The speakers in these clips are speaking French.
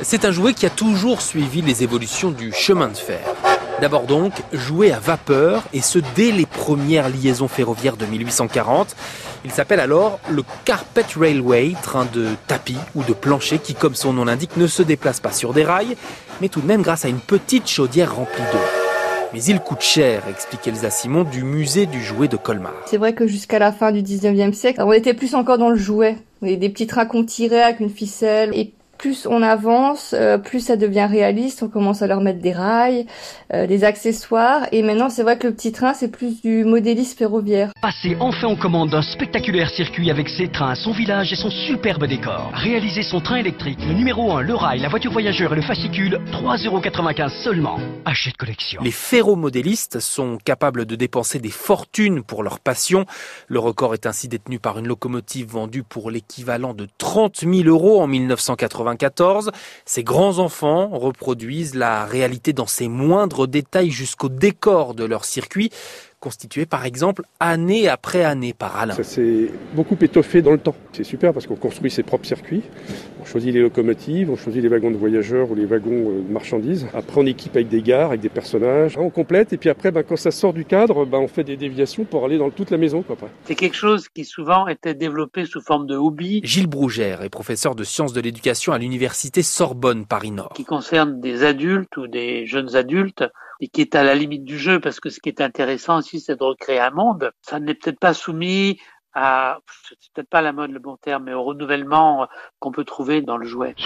C'est un jouet qui a toujours suivi les évolutions du chemin de fer. D'abord donc, jouet à vapeur, et ce dès les premières liaisons ferroviaires de 1840. Il s'appelle alors le Carpet Railway, train de tapis ou de plancher qui, comme son nom l'indique, ne se déplace pas sur des rails, mais tout de même grâce à une petite chaudière remplie d'eau. Mais il coûte cher, explique Elsa Simon du musée du jouet de Colmar. C'est vrai que jusqu'à la fin du 19e siècle, on était plus encore dans le jouet. Des petits qu'on tirait avec une ficelle et plus on avance, euh, plus ça devient réaliste. On commence à leur mettre des rails, euh, des accessoires. Et maintenant, c'est vrai que le petit train, c'est plus du modélisme ferroviaire. Passez enfin en commande d'un spectaculaire circuit avec ses trains, son village et son superbe décor. Réalisez son train électrique, le numéro 1, le rail, la voiture voyageur et le fascicule, 3,95€ seulement. Achète collection. Les ferromodélistes sont capables de dépenser des fortunes pour leur passion. Le record est ainsi détenu par une locomotive vendue pour l'équivalent de 30 000 euros en 1980 ces grands-enfants reproduisent la réalité dans ses moindres détails jusqu'au décor de leur circuit constitué par exemple année après année par Alain. Ça s'est beaucoup étoffé dans le temps. C'est super parce qu'on construit ses propres circuits. On choisit les locomotives, on choisit les wagons de voyageurs ou les wagons euh, de marchandises. Après, on équipe avec des gares, avec des personnages. On complète et puis après, ben, quand ça sort du cadre, ben, on fait des déviations pour aller dans toute la maison. C'est quelque chose qui souvent était développé sous forme de hobby. Gilles Brougère est professeur de sciences de l'éducation à l'université Sorbonne Paris-Nord. Qui concerne des adultes ou des jeunes adultes et qui est à la limite du jeu, parce que ce qui est intéressant aussi, c'est de recréer un monde. Ça n'est peut-être pas soumis à, c'est peut-être pas la mode le bon terme, mais au renouvellement qu'on peut trouver dans le jouet.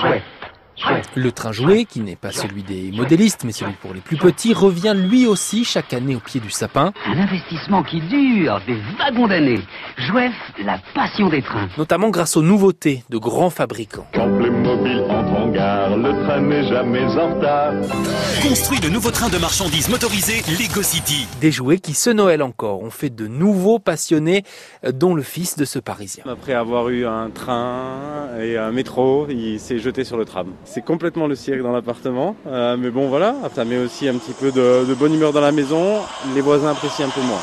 Le train jouet, qui n'est pas celui des modélistes, mais celui pour les plus petits, revient lui aussi chaque année au pied du sapin. Un investissement qui dure des wagons d'années. Jouef, la passion des trains. Notamment grâce aux nouveautés de grands fabricants. Gare, le train n'est jamais en retard. Construit le nouveau train de marchandises motorisé Lego City. Des jouets qui, ce Noël encore, ont fait de nouveaux passionnés, dont le fils de ce Parisien. Après avoir eu un train et un métro, il s'est jeté sur le tram. C'est complètement le cirque dans l'appartement. Euh, mais bon voilà, ça met aussi un petit peu de, de bonne humeur dans la maison. Les voisins apprécient un peu moins.